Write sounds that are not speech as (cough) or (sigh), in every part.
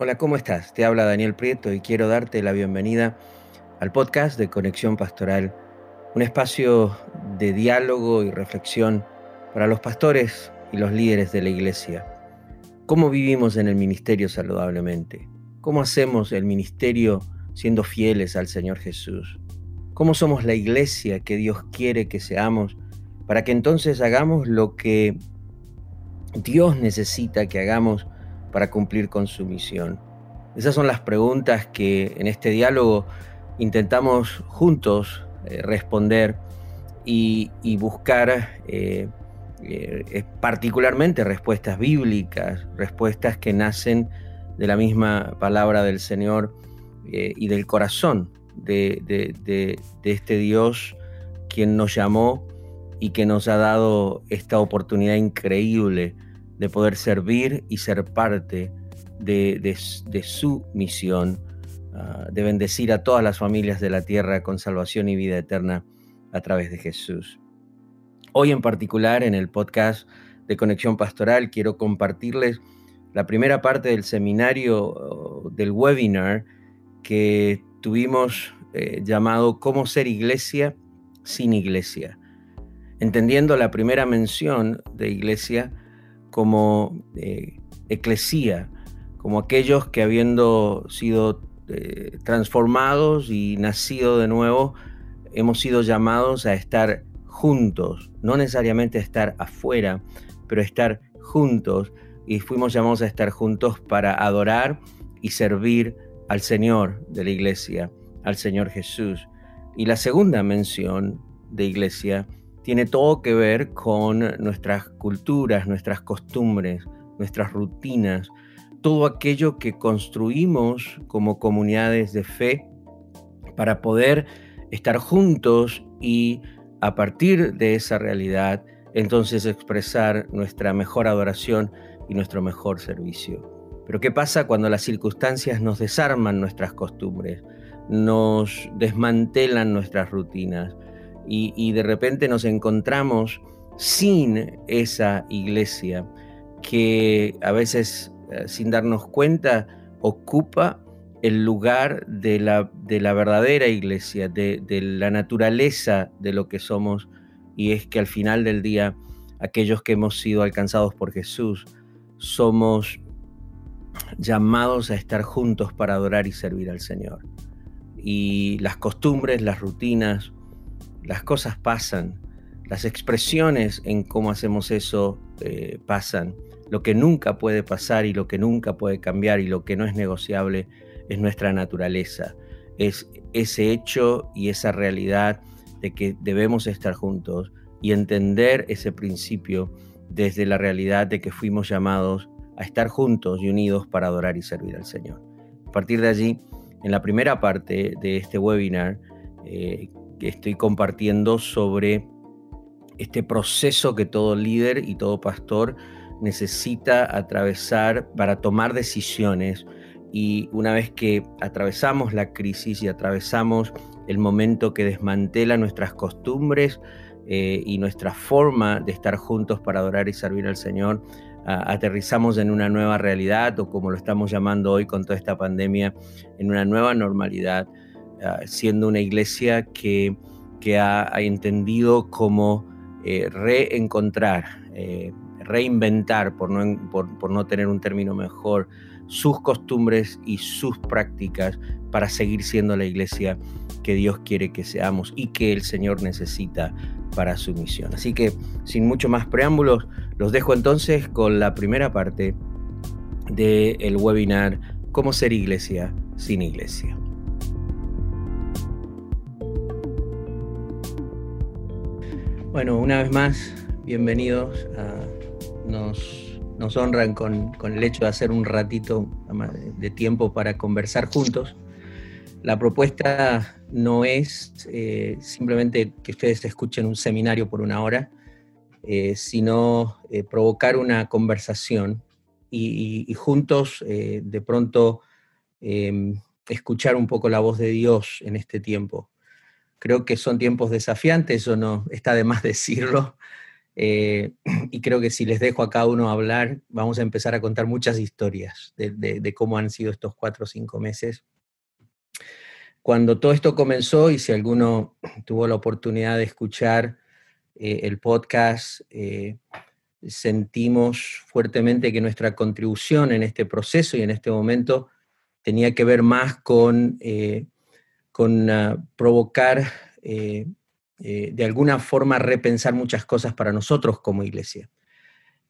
Hola, ¿cómo estás? Te habla Daniel Prieto y quiero darte la bienvenida al podcast de Conexión Pastoral, un espacio de diálogo y reflexión para los pastores y los líderes de la iglesia. ¿Cómo vivimos en el ministerio saludablemente? ¿Cómo hacemos el ministerio siendo fieles al Señor Jesús? ¿Cómo somos la iglesia que Dios quiere que seamos para que entonces hagamos lo que Dios necesita que hagamos para cumplir con su misión? Esas son las preguntas que en este diálogo intentamos juntos eh, responder y, buscar eh, eh, particularmente respuestas bíblicas, respuestas que nacen de la misma palabra del Señor y del corazón de, de este Dios quien nos llamó y que nos ha dado esta oportunidad increíble de poder servir y ser parte de, su misión, ah, de bendecir a todas las familias de la tierra con salvación y vida eterna a través de Jesús. Hoy en particular en el podcast de Conexión Pastoral quiero compartirles la primera parte del seminario del webinar que tuvimos eh, llamado Cómo ser iglesia sin iglesia. Entendiendo la primera mención de iglesia como eh, eclesía, como aquellos que habiendo sido eh, transformados y nacido de nuevo, hemos sido llamados a estar juntos, no necesariamente a estar afuera, pero estar juntos y fuimos llamados a estar juntos para adorar y servir al Señor de la iglesia, al Señor Jesús. Y la segunda mención de iglesia tiene todo que ver con nuestras culturas, nuestras costumbres, nuestras rutinas, todo aquello que construimos como comunidades de fe para poder estar juntos y a partir de esa realidad entonces expresar nuestra mejor adoración y nuestro mejor servicio. Pero ¿qué pasa cuando las circunstancias nos desarman nuestras costumbres, nos desmantelan nuestras rutinas y, de repente nos encontramos sin esa iglesia que a veces eh, sin darnos cuenta, ocupa el lugar de la, de la verdadera iglesia, de, de, la naturaleza de lo que somos, y es que al final del día, aquellos que hemos sido alcanzados por Jesús, somos llamados a estar juntos para adorar y servir al Señor. Y las costumbres, las rutinas, las cosas pasan, las expresiones en cómo hacemos eso eh, pasan. Lo que nunca puede pasar y lo que nunca puede cambiar y lo que no es negociable es nuestra naturaleza. Es ese hecho y esa realidad de que debemos estar juntos y entender ese principio desde la realidad de que fuimos llamados a estar juntos y unidos para adorar y servir al Señor. A partir de allí, en la primera parte de este webinar, eh, estoy compartiendo sobre este proceso que todo líder y todo pastor necesita atravesar para tomar decisiones. Y una vez que atravesamos la crisis y atravesamos el momento que desmantela nuestras costumbres eh, y nuestra forma de estar juntos para adorar y servir al Señor, aterrizamos en una nueva realidad o como lo estamos llamando hoy con toda esta pandemia, en una nueva normalidad, siendo una iglesia que, que ha, entendido cómo eh, reencontrar eh, reinventar, por no, por, no tener un término mejor, sus costumbres y sus prácticas para seguir siendo la iglesia que Dios quiere que seamos y que el Señor necesita para su misión. Así que sin mucho más preámbulos, los dejo entonces con la primera parte del webinar Cómo ser iglesia sin iglesia. Bueno, una vez más, bienvenidos nos, honran con, el hecho de hacer un ratito de tiempo para conversar juntos. La propuesta no es eh, simplemente que ustedes escuchen un seminario por una hora, eh, sino eh, provocar una conversación y, juntos de pronto em, escuchar un poco la voz de Dios en este tiempo. Creo que son tiempos desafiantes, o no está de más (laughs) decirlo, Eh, (clears throat) y creo que si les dejo a cada uno hablar, vamos a empezar a contar muchas historias de, cómo han sido estos cuatro o cinco meses. Cuando todo esto comenzó, y si alguno (clears throat) tuvo la oportunidad de escuchar eh, el podcast, eh, sentimos fuertemente que nuestra contribución en este proceso y en este momento tenía que ver más con, con ah, provocar eh, de alguna forma repensar muchas cosas para nosotros como iglesia.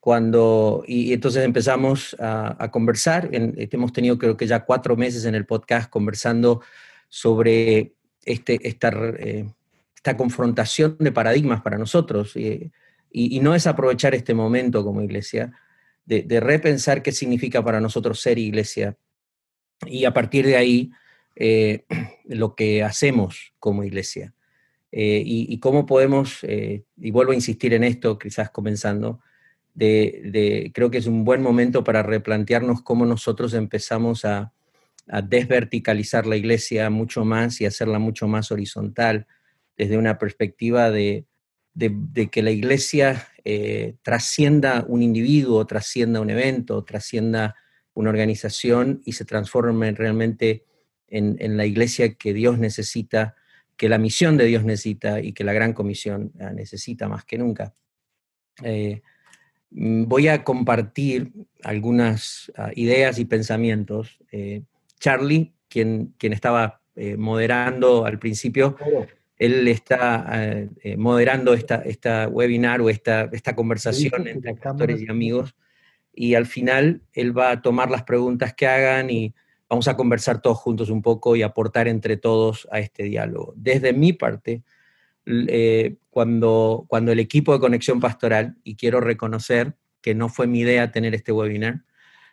Cuando, y, entonces empezamos a, conversar, este, hemos tenido creo que ya cuatro meses en el podcast conversando sobre este, esta, eh, esta confrontación de paradigmas para nosotros. y, no es aprovechar este momento como iglesia, de, repensar qué significa para nosotros ser iglesia y a partir de ahí eh, (clears throat) lo que hacemos como iglesia. Eh, y, cómo podemos, eh, y vuelvo a insistir en esto, quizás comenzando, de, creo que es un buen momento para replantearnos cómo nosotros empezamos a, desverticalizar la iglesia mucho más y hacerla mucho más horizontal, desde una perspectiva de, que la iglesia trascienda un individuo, trascienda un evento, trascienda una organización y se transforme realmente en la iglesia que Dios necesita que la misión de Dios necesita y que la gran comisión ah, necesita más que nunca. Eh, mm, voy a compartir algunas ah, ideas y pensamientos. Eh, Charlie, quien, quien estaba eh, moderando al principio, él está moderando esta, esta webinar o esta, esta conversación entre actores y amigos y al final él va a tomar las preguntas que hagan y vamos a conversar todos juntos un poco y aportar entre todos a este diálogo. Desde mi parte, eh, cuando, cuando el equipo de Conexión Pastoral, y quiero reconocer que no fue mi idea tener este webinar,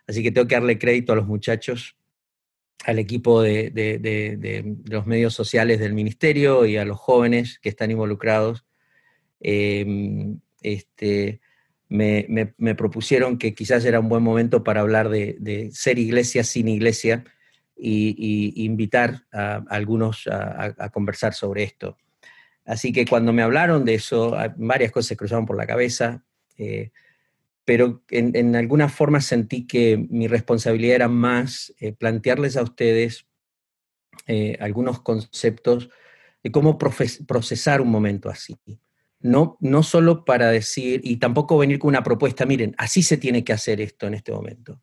así que tengo que darle crédito a los muchachos, al equipo de, los medios sociales del ministerio y a los jóvenes que están involucrados. Em, este, me, propusieron que quizás era un buen momento para hablar de, ser iglesia sin iglesia y, invitar a, algunos a, conversar sobre esto. Así que cuando me hablaron de eso, varias cosas se cruzaron por la cabeza, eh, pero en, alguna forma sentí que mi responsabilidad era más eh, plantearles a ustedes eh, algunos conceptos de cómo procesar un momento así no, no solo para decir, y tampoco venir con una propuesta, miren, así se tiene que hacer esto en este momento,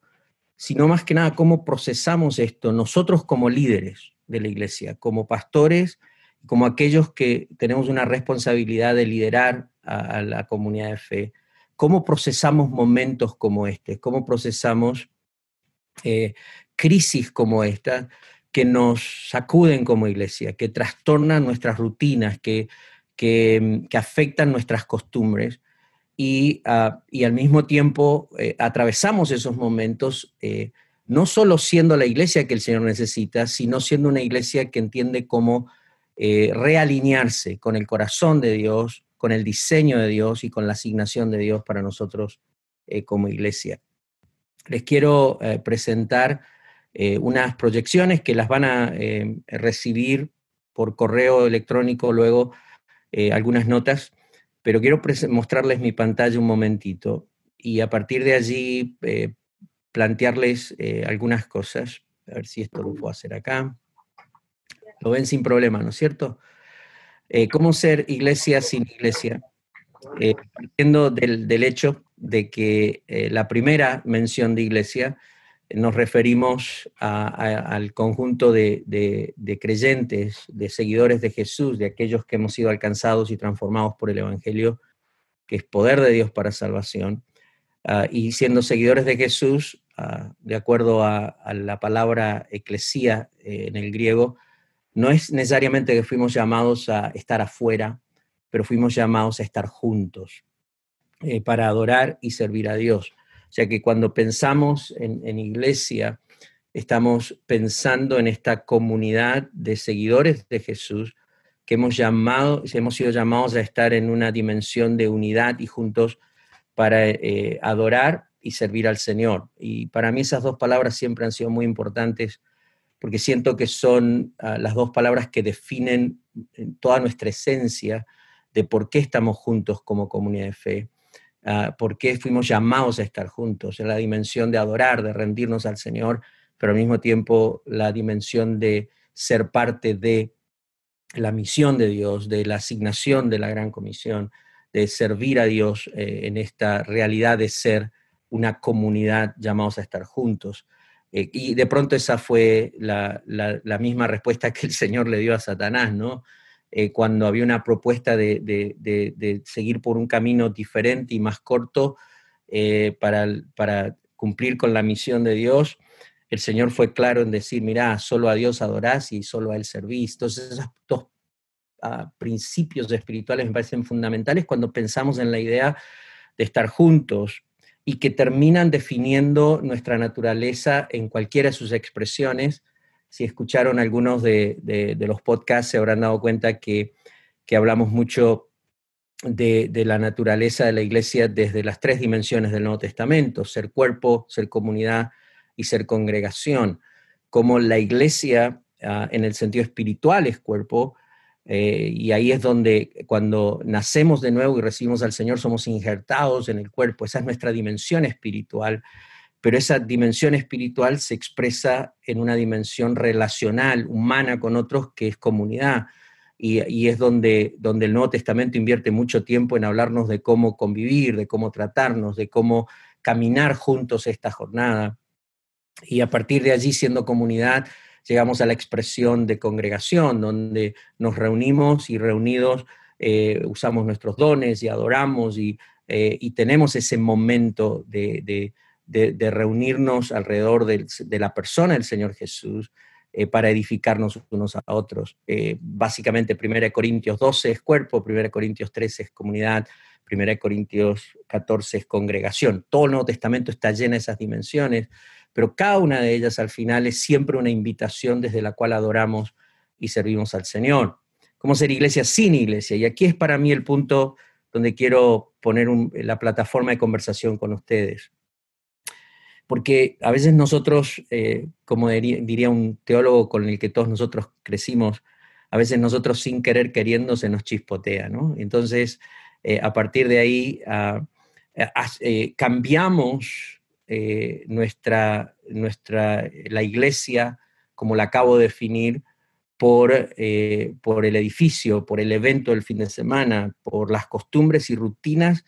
sino más que nada cómo procesamos esto nosotros como líderes de la iglesia, como pastores, como aquellos que tenemos una responsabilidad de liderar a, la comunidad de fe, cómo procesamos momentos como este, cómo procesamos eh, crisis como esta que nos sacuden como iglesia, que trastornan nuestras rutinas, que que, afectan nuestras costumbres y, ah, y al mismo tiempo eh, atravesamos esos momentos eh, no solo siendo la iglesia que el Señor necesita, sino siendo una iglesia que entiende cómo eh, realinearse con el corazón de Dios, con el diseño de Dios y con la asignación de Dios para nosotros como iglesia. Les quiero presentar unas proyecciones que las van a recibir por correo electrónico luego eh, algunas notas, pero quiero mostrarles mi pantalla un momentito y a partir de allí eh, plantearles eh, algunas cosas. A ver si esto lo puedo hacer acá. Lo ven sin problema, ¿no es cierto? ¿Cómo ser iglesia sin iglesia? partiendo del, del, hecho de que la primera mención de iglesia nos referimos al conjunto de, creyentes, de seguidores de Jesús, de aquellos que hemos sido alcanzados y transformados por el Evangelio, que es poder de Dios para salvación. Ah, y siendo seguidores de Jesús, ah, de acuerdo a, la palabra eclesía eh, en el griego, no es necesariamente que fuimos llamados a estar afuera, pero fuimos llamados a estar juntos eh, para adorar y servir a Dios. Sea que cuando pensamos en, iglesia, estamos pensando en esta comunidad de seguidores de Jesús que hemos, llamado, hemos sido llamados a estar en una dimensión de unidad y juntos para eh, adorar y servir al Señor. Y para mí esas dos palabras siempre han sido muy importantes porque siento que son ah, las dos palabras que definen toda nuestra esencia de por qué estamos juntos como comunidad de fe uh, por qué fuimos llamados a estar juntos, en la dimensión de adorar, de rendirnos al Señor, pero al mismo tiempo la dimensión de ser parte de la misión de Dios, de la asignación de la gran comisión, de servir a Dios eh, en esta realidad de ser una comunidad llamados a estar juntos. Eh, y de pronto esa fue la, misma respuesta que el Señor le dio a Satanás, ¿no? Eh, cuando había una propuesta de, seguir por un camino diferente y más corto para, para cumplir con la misión de Dios, el Señor fue claro en decir, mira, solo a Dios adorás y solo a Él servís. Entonces, esos dos ah, principios espirituales me parecen fundamentales cuando pensamos en la idea de estar juntos y que terminan definiendo nuestra naturaleza en cualquiera de sus expresiones. Si escucharon algunos de, los podcasts, se habrán dado cuenta que, hablamos mucho de, de, la naturaleza de la iglesia desde las tres dimensiones del Nuevo Testamento, ser cuerpo, ser comunidad y ser congregación, como la iglesia ah, en el sentido espiritual es cuerpo, eh, y ahí es donde cuando nacemos de nuevo y recibimos al Señor somos injertados en el cuerpo, esa es nuestra dimensión espiritual, pero esa dimensión espiritual se expresa en una dimensión relacional, humana con otros, que es comunidad. Y, es donde, donde el Nuevo Testamento invierte mucho tiempo en hablarnos de cómo convivir, de cómo tratarnos, de cómo caminar juntos esta jornada. Y a partir de allí, siendo comunidad, llegamos a la expresión de congregación, donde nos reunimos y reunidos eh, usamos nuestros dones y adoramos y, eh, tenemos ese momento de, reunirnos alrededor de, la persona del Señor Jesús eh, para edificarnos unos a otros. básicamente, 1 Corintios 12 es cuerpo, 1 Corintios 13 es comunidad, 1 Corintios 14 es congregación. Todo el Nuevo Testamento está lleno de esas dimensiones pero cada una de ellas al final es siempre una invitación desde la cual adoramos y servimos al Señor. ¿Cómo ser iglesia sin iglesia? Y aquí es para mí el punto donde quiero poner la plataforma de conversación con ustedes. Porque a veces nosotros, eh, como diría, un teólogo con el que todos nosotros crecimos, a veces nosotros sin querer queriendo se nos chispotea, ¿no? Entonces, eh, a partir de ahí, ah, eh, cambiamos nuestra, nuestra, la iglesia, como la acabo de definir, por, por el edificio, por el evento del fin de semana, por las costumbres y rutinas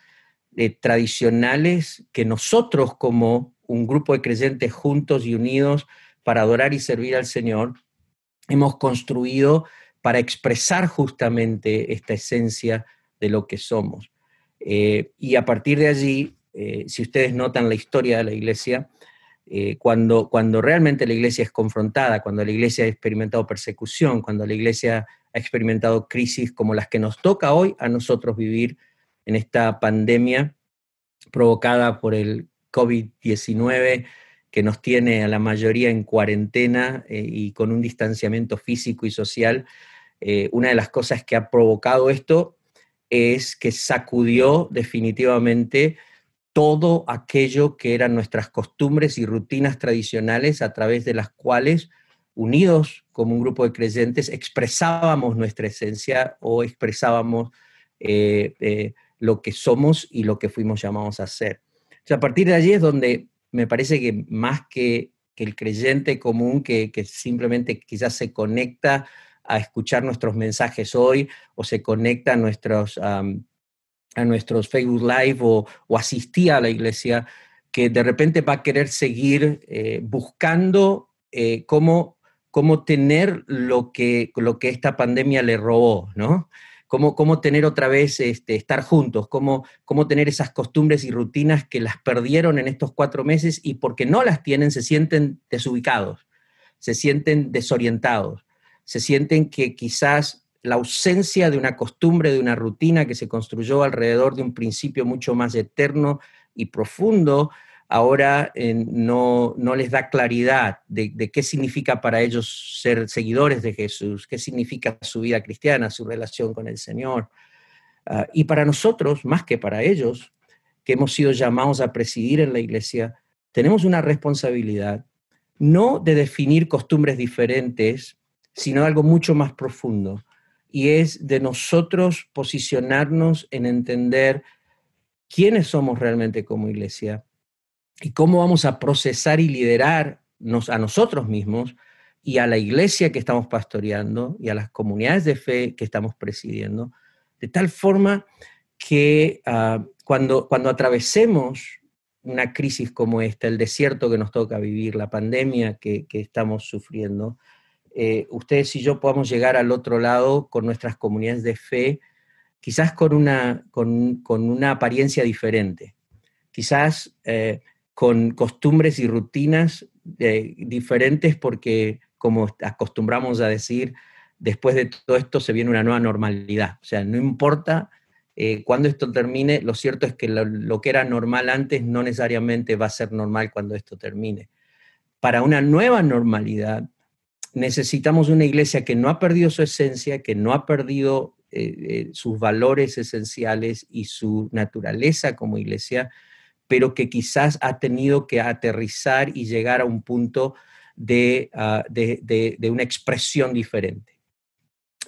tradicionales que nosotros como un grupo de creyentes juntos y unidos para adorar y servir al Señor, hemos construido para expresar justamente esta esencia de lo que somos. y a partir de allí eh, si ustedes notan la historia de la iglesia, eh, cuando, cuando realmente la iglesia es confrontada, cuando la iglesia ha experimentado persecución, cuando la iglesia ha experimentado crisis como las que nos toca hoy a nosotros vivir en esta pandemia provocada por el COVID-19 que nos tiene a la mayoría en cuarentena eh, y con un distanciamiento físico y social, una de las cosas que ha provocado esto es que sacudió definitivamente todo aquello que eran nuestras costumbres y rutinas tradicionales a través de las cuales, unidos como un grupo de creyentes, expresábamos nuestra esencia o expresábamos eh, eh, lo que somos y lo que fuimos llamados a ser. A partir de allí es donde me parece que más que, el creyente común que, simplemente quizás se conecta a escuchar nuestros mensajes hoy o se conecta a nuestros a nuestros Facebook Live o, asistía a la iglesia, que de repente va a querer seguir eh, buscando eh, cómo, cómo tener lo que, lo que esta pandemia le robó, ¿no? Cómo, cómo tener otra vez, este, estar juntos, cómo, cómo tener esas costumbres y rutinas que las perdieron en estos cuatro meses y porque no las tienen se sienten desubicados, se sienten desorientados, se sienten que quizás la ausencia de una costumbre, de una rutina que se construyó alrededor de un principio mucho más eterno y profundo, ahora eh, no, no, les da claridad de, qué significa para ellos ser seguidores de Jesús, qué significa su vida cristiana, su relación con el Señor. Ah, y para nosotros, más que para ellos, que hemos sido llamados a presidir en la iglesia, tenemos una responsabilidad no de definir costumbres diferentes, sino algo mucho más profundo, y es de nosotros posicionarnos en entender quiénes somos realmente como iglesia y cómo vamos a procesar y liderarnos a nosotros mismos y a la iglesia que estamos pastoreando y a las comunidades de fe que estamos presidiendo, de tal forma que ah, cuando, cuando atravesemos una crisis como esta, el desierto que nos toca vivir, la pandemia que, estamos sufriendo, eh, ustedes y yo podamos llegar al otro lado con nuestras comunidades de fe, quizás con una, con, una apariencia diferente, quizás eh, con costumbres y rutinas eh, diferentes porque, como acostumbramos a decir, después de todo esto se viene una nueva normalidad. O sea, no importa eh, cuando esto termine, lo cierto es que lo, que era normal antes no necesariamente va a ser normal cuando esto termine. Para una nueva normalidad necesitamos una iglesia que no ha perdido su esencia, que no ha perdido eh, sus valores esenciales y su naturaleza como iglesia, pero que quizás ha tenido que aterrizar y llegar a un punto de, ah, una expresión diferente.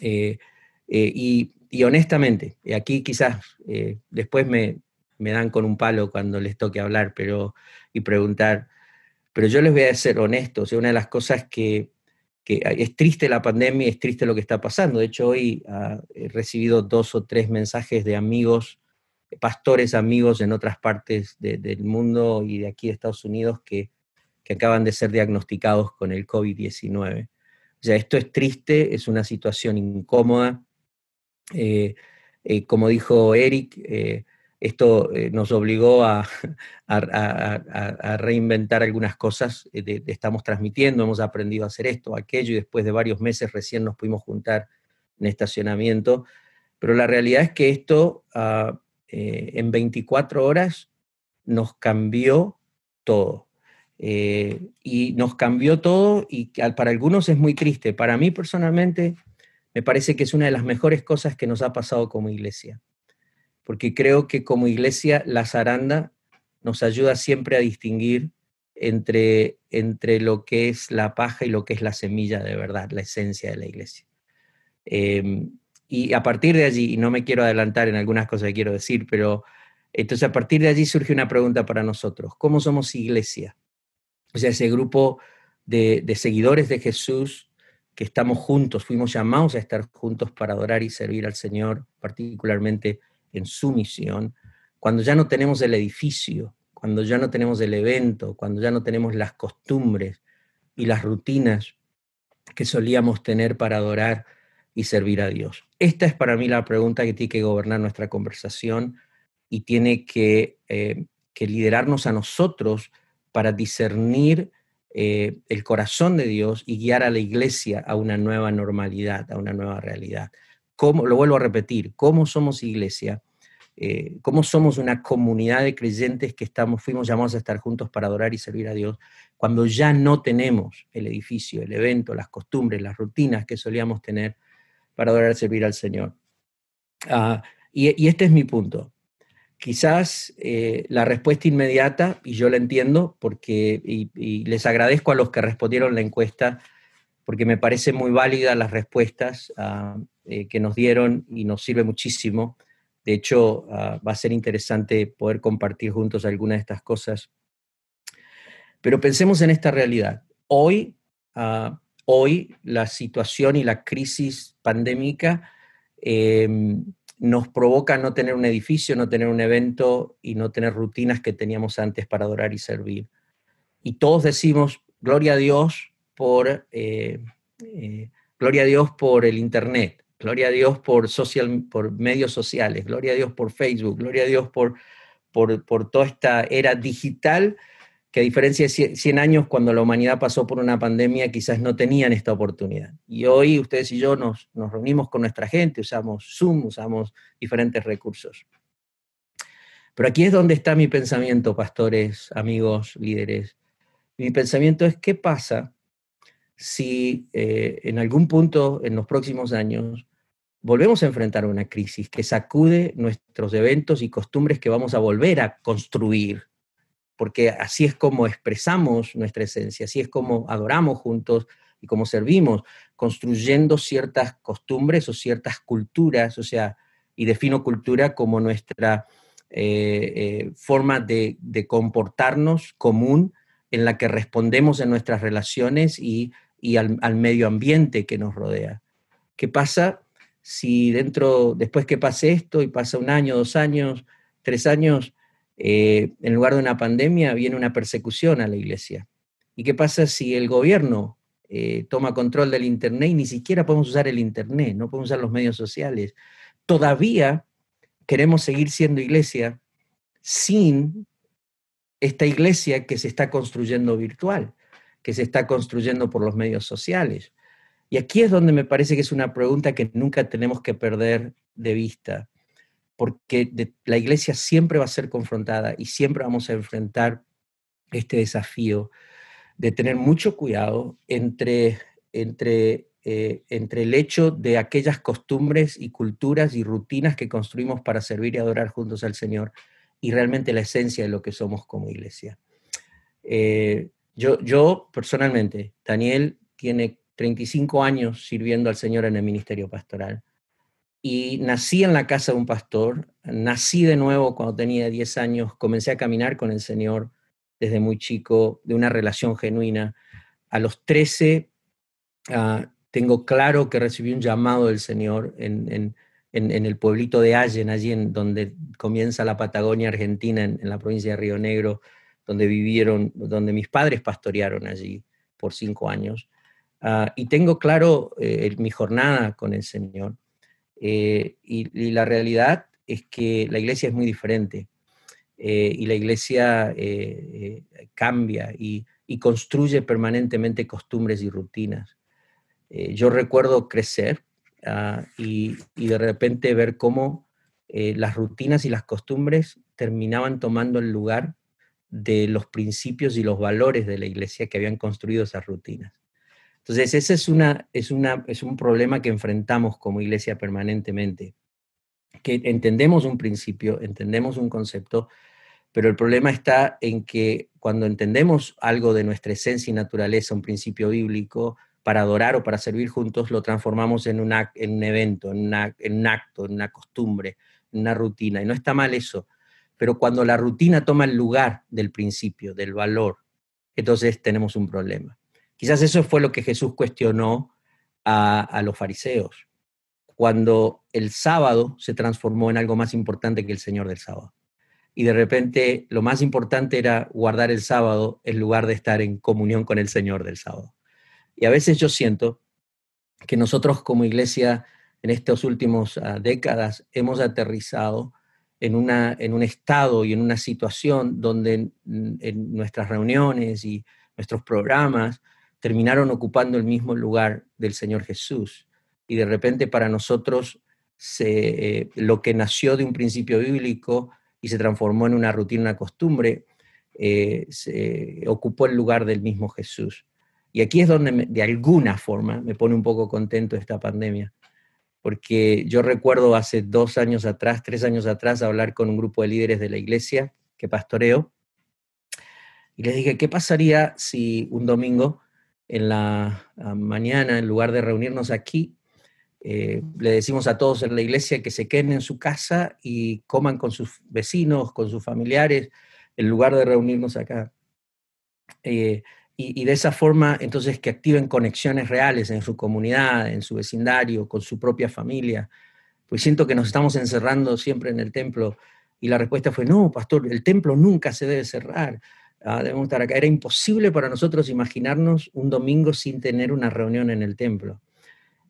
y y honestamente, aquí quizás eh, después me, dan con un palo cuando les toque hablar pero, y preguntar, pero yo les voy a ser honesto, o una de las cosas que, es triste la pandemia, es triste lo que está pasando. De hecho, hoy ah, he recibido dos o tres mensajes de amigos, pastores amigos en otras partes del mundo y de aquí de Estados Unidos que, que acaban de ser diagnosticados con el COVID-19. O sea, esto es triste, es una situación incómoda, eh, eh, como dijo Eric, eh, esto nos obligó (laughs) a, reinventar algunas cosas. estamos transmitiendo, hemos aprendido a hacer esto, aquello, y después de varios meses recién nos pudimos juntar en estacionamiento. Pero la realidad es que esto ah, en 24 horas nos cambió todo. y nos cambió todo y para algunos es muy triste. Para mí personalmente me parece que es una de las mejores cosas que nos ha pasado como iglesia, porque creo que como iglesia la zaranda nos ayuda siempre a distinguir entre, entre lo que es la paja y lo que es la semilla de verdad, la esencia de la iglesia. Em, y a partir de allí, y no me quiero adelantar en algunas cosas que quiero decir, pero entonces a partir de allí surge una pregunta para nosotros. ¿Cómo somos iglesia? O sea, ese grupo de, de seguidores de Jesús que estamos juntos, fuimos llamados a estar juntos para adorar y servir al Señor, particularmente en su misión, cuando ya no tenemos el edificio, cuando ya no tenemos el evento, cuando ya no tenemos las costumbres y las rutinas que solíamos tener para adorar y servir a Dios. Esta es para mí la pregunta que tiene que gobernar nuestra conversación y tiene que, eh, que liderarnos a nosotros para discernir eh, el corazón de Dios y guiar a la iglesia a una nueva normalidad, a una nueva realidad. ¿Cómo, lo vuelvo a repetir, ¿cómo somos iglesia? Eh, ¿Cómo somos una comunidad de creyentes que estamos, fuimos llamados a estar juntos para adorar y servir a Dios cuando ya no tenemos el edificio, el evento, las costumbres, las rutinas que solíamos tener para adorar y servir al Señor? Ah, y este es mi punto. Quizás eh, la respuesta inmediata, y yo la entiendo, porque, y, les agradezco a los que respondieron la encuesta, porque me parece muy válida las respuestas ah, eh, que nos dieron y nos sirve muchísimo. De hecho, ah, va a ser interesante poder compartir juntos algunas de estas cosas. Pero pensemos en esta realidad. Hoy, hoy la situación y la crisis pandémica em, nos provoca no tener un edificio, no tener un evento y no tener rutinas que teníamos antes para adorar y servir. Y todos decimos, gloria a Dios por, eh, eh, gloria a Dios por el Internet, gloria a Dios por, social, por medios sociales, gloria a Dios por Facebook, gloria a Dios por, por, por toda esta era digital que a diferencia de 100 años, cuando la humanidad pasó por una pandemia, quizás no tenían esta oportunidad. Y hoy ustedes y yo nos, nos reunimos con nuestra gente, usamos Zoom, usamos diferentes recursos. Pero aquí es donde está mi pensamiento, pastores, amigos, líderes. Mi pensamiento es, ¿qué pasa si eh, en algún punto en los próximos años volvemos a enfrentar una crisis que sacude nuestros eventos y costumbres que vamos a volver a construir porque así es como expresamos nuestra esencia, así es como adoramos juntos y como servimos, construyendo ciertas costumbres o ciertas culturas, o sea, y defino cultura como nuestra, forma de, comportarnos común en la que respondemos en nuestras relaciones y, al, medio ambiente que nos rodea. ¿Qué pasa si dentro, después que pase esto y pasa un año, dos años, tres años, en lugar de una pandemia viene una persecución a la iglesia? ¿Y qué pasa si el gobierno eh, toma control del Internet y ni siquiera podemos usar el Internet, no podemos usar los medios sociales. Todavía queremos seguir siendo iglesia sin esta iglesia que se está construyendo virtual, que se está construyendo por los medios sociales. Y aquí es donde me parece que es una pregunta que nunca tenemos que perder de vista, porque la iglesia siempre va a ser confrontada y siempre vamos a enfrentar este desafío de tener mucho cuidado entre, entre, eh, entre el hecho de aquellas costumbres y culturas y rutinas que construimos para servir y adorar juntos al Señor y realmente la esencia de lo que somos como iglesia. Eh, yo, yo personalmente, Daniel tiene 35 años sirviendo al Señor en el ministerio pastoral y nací en la casa de un pastor, nací de nuevo cuando tenía 10 años, comencé a caminar con el Señor desde muy chico, de una relación genuina. A los 13 ah, tengo claro que recibí un llamado del Señor en, el pueblito de Allen, allí en donde comienza la Patagonia Argentina, en, la provincia de Río Negro, donde vivieron, donde mis padres pastorearon allí por cinco años. Ah, y tengo claro eh, mi jornada con el Señor. Eh, y, la realidad es que la iglesia es muy diferente. Eh, y la iglesia eh, cambia y, construye permanentemente costumbres y rutinas. yo recuerdo crecer ah, y, de repente ver cómo las rutinas y las costumbres terminaban tomando el lugar de los principios y los valores de la iglesia que habían construido esas rutinas. Entonces, ese es, una, es, una, es un problema que enfrentamos como iglesia permanentemente, que entendemos un principio, entendemos un concepto, pero el problema está en que cuando entendemos algo de nuestra esencia y naturaleza, un principio bíblico, para adorar o para servir juntos, lo transformamos en, un evento, en, en un acto, en una costumbre, en una rutina. Y no está mal eso, pero cuando la rutina toma el lugar del principio, del valor, entonces tenemos un problema. Quizás eso fue lo que Jesús cuestionó a, a, los fariseos, cuando el sábado se transformó en algo más importante que el Señor del sábado y de repente lo más importante era guardar el sábado en lugar de estar en comunión con el Señor del sábado. Y a veces yo siento que nosotros como iglesia en estas últimas ah, décadas hemos aterrizado en, una, en un estado y en una situación donde en, nuestras reuniones y nuestros programas terminaron ocupando el mismo lugar del Señor Jesús. Y de repente para nosotros se, eh, lo que nació de un principio bíblico y se transformó en una rutina, una costumbre, eh, se ocupó el lugar del mismo Jesús. Y aquí es donde de alguna forma me pone un poco contento esta pandemia, porque yo recuerdo hace dos años atrás, tres años atrás, hablar con un grupo de líderes de la iglesia que pastoreo, y les dije, ¿qué pasaría si un domingo en la mañana, en lugar de reunirnos aquí, eh, le decimos a todos en la iglesia que se queden en su casa y coman con sus vecinos, con sus familiares, en lugar de reunirnos acá. Eh, y, de esa forma, entonces, que activen conexiones reales en su comunidad, en su vecindario, con su propia familia. Pues siento que nos estamos encerrando siempre en el templo. Y la respuesta fue, no, pastor, el templo nunca se debe cerrar. Ah, debemos estar acá. Era imposible para nosotros imaginarnos un domingo sin tener una reunión en el templo.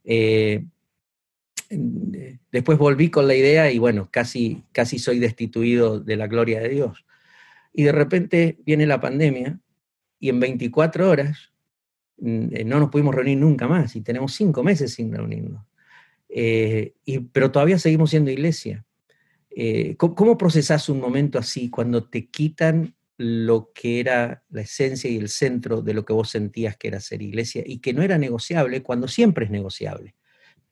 Eh, eh, después volví con la idea y bueno, casi, casi soy destituido de la gloria de Dios. Y de repente viene la pandemia y en 24 horas mm, eh, no nos pudimos reunir nunca más y tenemos cinco meses sin reunirnos. Eh, y, pero todavía seguimos siendo iglesia. ¿cómo, ¿Cómo procesas un momento así cuando te quitan lo que era la esencia y el centro de lo que vos sentías que era ser iglesia y que no era negociable cuando siempre es negociable?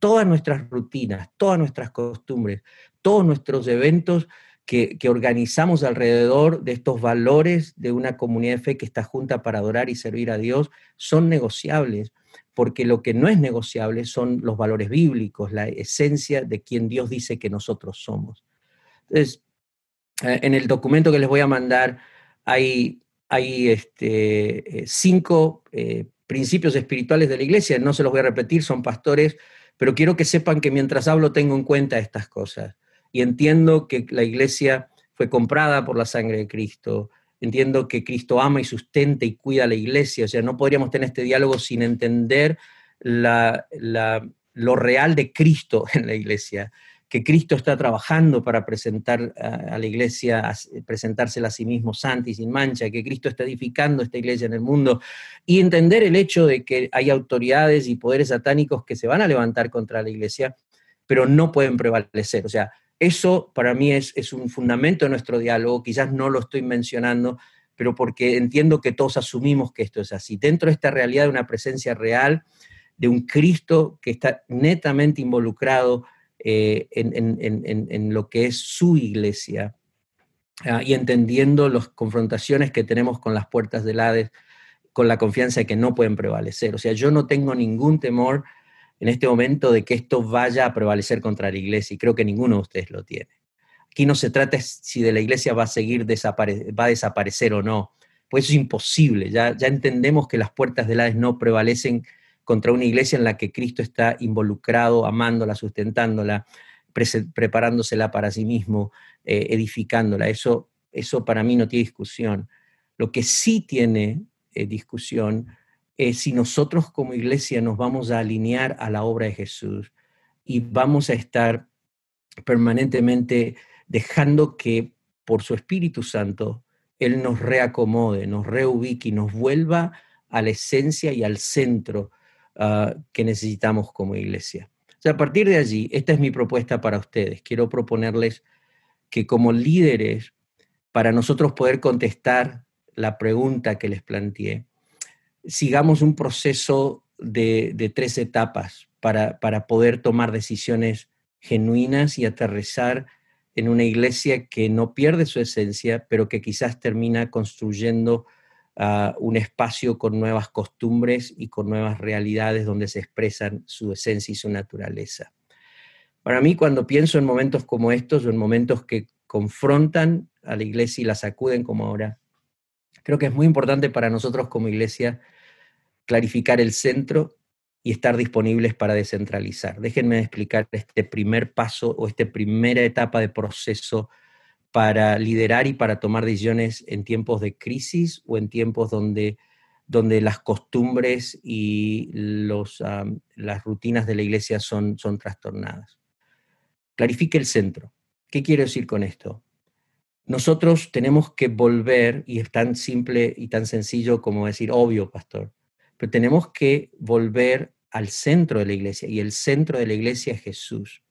todas nuestras rutinas, todas nuestras costumbres, todos nuestros eventos que, organizamos alrededor de estos valores de una comunidad de fe que está junta para adorar y servir a Dios son negociables, porque lo que no es negociable son los valores bíblicos, la esencia de quien Dios dice que nosotros somos. Entonces, Eh, en el documento que les voy a mandar hay, hay este, cinco principios espirituales de la iglesia, no se los voy a repetir, son pastores, pero quiero que sepan que mientras hablo tengo en cuenta estas cosas. Y entiendo que la iglesia fue comprada por la sangre de Cristo, entiendo que Cristo ama y sustenta y cuida a la iglesia, o sea, no podríamos tener este diálogo sin entender la, lo real de Cristo (laughs) en la iglesia, que Cristo está trabajando para presentar a, la iglesia, presentársela a sí mismo santa y sin mancha, que Cristo está edificando esta iglesia en el mundo, y entender el hecho de que hay autoridades y poderes satánicos que se van a levantar contra la iglesia, pero no pueden prevalecer. O sea, eso para mí es, es un fundamento de nuestro diálogo, quizás no lo estoy mencionando, pero porque entiendo que todos asumimos que esto es así. Dentro de esta realidad de una presencia real, de un Cristo que está netamente involucrado eh, en, lo que es su iglesia ah, y entendiendo las confrontaciones que tenemos con las puertas del Hades, con la confianza de que no pueden prevalecer. O sea, yo no tengo ningún temor en este momento de que esto vaya a prevalecer contra la iglesia y creo que ninguno de ustedes lo tiene. Aquí no se trata si de la iglesia va a seguir va a desaparecer o no, pues es imposible. Ya, ya entendemos que las puertas del Hades no prevalecen contra una iglesia en la que Cristo está involucrado, amándola, sustentándola, preparándosela para sí mismo, eh, edificándola. Eso, eso para mí no tiene discusión. Lo que sí tiene eh, discusión es si nosotros como iglesia nos vamos a alinear a la obra de Jesús y vamos a estar permanentemente dejando que por su Espíritu Santo Él nos reacomode, nos reubique y nos vuelva a la esencia y al centro Ah, que necesitamos como iglesia. O sea, a partir de allí, esta es mi propuesta para ustedes. Quiero proponerles que como líderes, para nosotros poder contestar la pregunta que les planteé, sigamos un proceso de, tres etapas para, para poder tomar decisiones genuinas y aterrizar en una iglesia que no pierde su esencia, pero que quizás termina construyendo un espacio con nuevas costumbres y con nuevas realidades donde se expresan su esencia y su naturaleza. Para mí, cuando pienso en momentos como estos o en momentos que confrontan a la iglesia y la sacuden como ahora, creo que es muy importante para nosotros como iglesia clarificar el centro y estar disponibles para descentralizar. Déjenme explicar este primer paso o esta primera etapa de proceso para liderar y para tomar decisiones en tiempos de crisis o en tiempos donde, donde las costumbres y los, las rutinas de la iglesia son, son trastornadas. Clarifique el centro. ¿Qué quiero decir con esto? Nosotros tenemos que volver, y es tan simple y tan sencillo como decir, obvio, pastor, pero tenemos que volver al centro de la iglesia, y el centro de la iglesia es Jesús.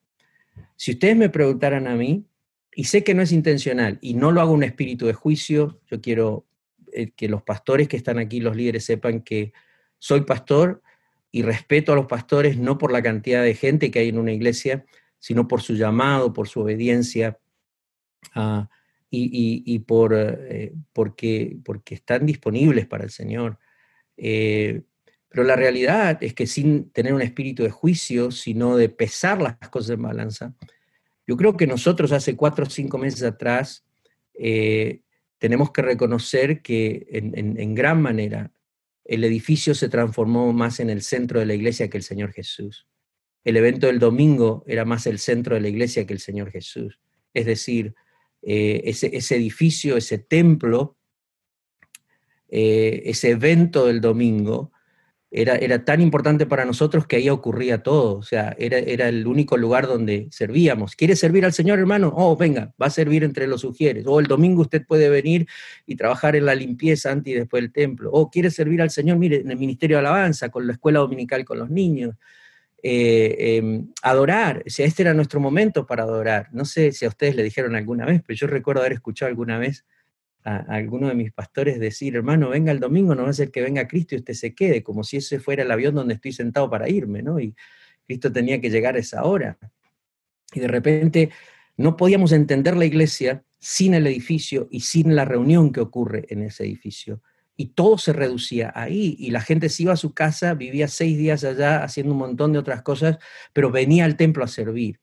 Si ustedes me preguntaran a mí, y sé que no es intencional y no lo hago un espíritu de juicio, yo quiero eh, que los pastores que están aquí, los líderes, sepan que soy pastor y respeto a los pastores no por la cantidad de gente que hay en una iglesia, sino por su llamado, por su obediencia ah, y, por, eh, porque, porque están disponibles para el Señor. Eh, pero la realidad es que sin tener un espíritu de juicio, sino de pesar las cosas en balanza, yo creo que nosotros hace cuatro o cinco meses atrás eh, tenemos que reconocer que en, gran manera el edificio se transformó más en el centro de la iglesia que el Señor Jesús. El evento del domingo era más el centro de la iglesia que el Señor Jesús. Es decir, eh, ese, edificio, ese templo, eh, ese evento del domingo era, tan importante para nosotros que ahí ocurría todo, o sea, era, era el único lugar donde servíamos. ¿Quiere servir al Señor, hermano? Oh, venga, va a servir entre los sugieres. O el domingo usted puede venir y trabajar en la limpieza antes y después del templo. O quiere servir al Señor, mire, en el Ministerio de Alabanza, con la escuela dominical con los niños. Eh, em, adorar, o sea, este era nuestro momento para adorar. No sé si a ustedes le dijeron alguna vez, pero yo recuerdo haber escuchado alguna vez a, alguno de mis pastores decir, hermano, venga el domingo, no va a ser que venga Cristo y usted se quede, como si ese fuera el avión donde estoy sentado para irme, ¿no? Y Cristo tenía que llegar a esa hora. Y de repente no podíamos entender la iglesia sin el edificio y sin la reunión que ocurre en ese edificio. Y todo se reducía ahí y la gente se iba a su casa, vivía seis días allá haciendo un montón de otras cosas, pero venía al templo a servir.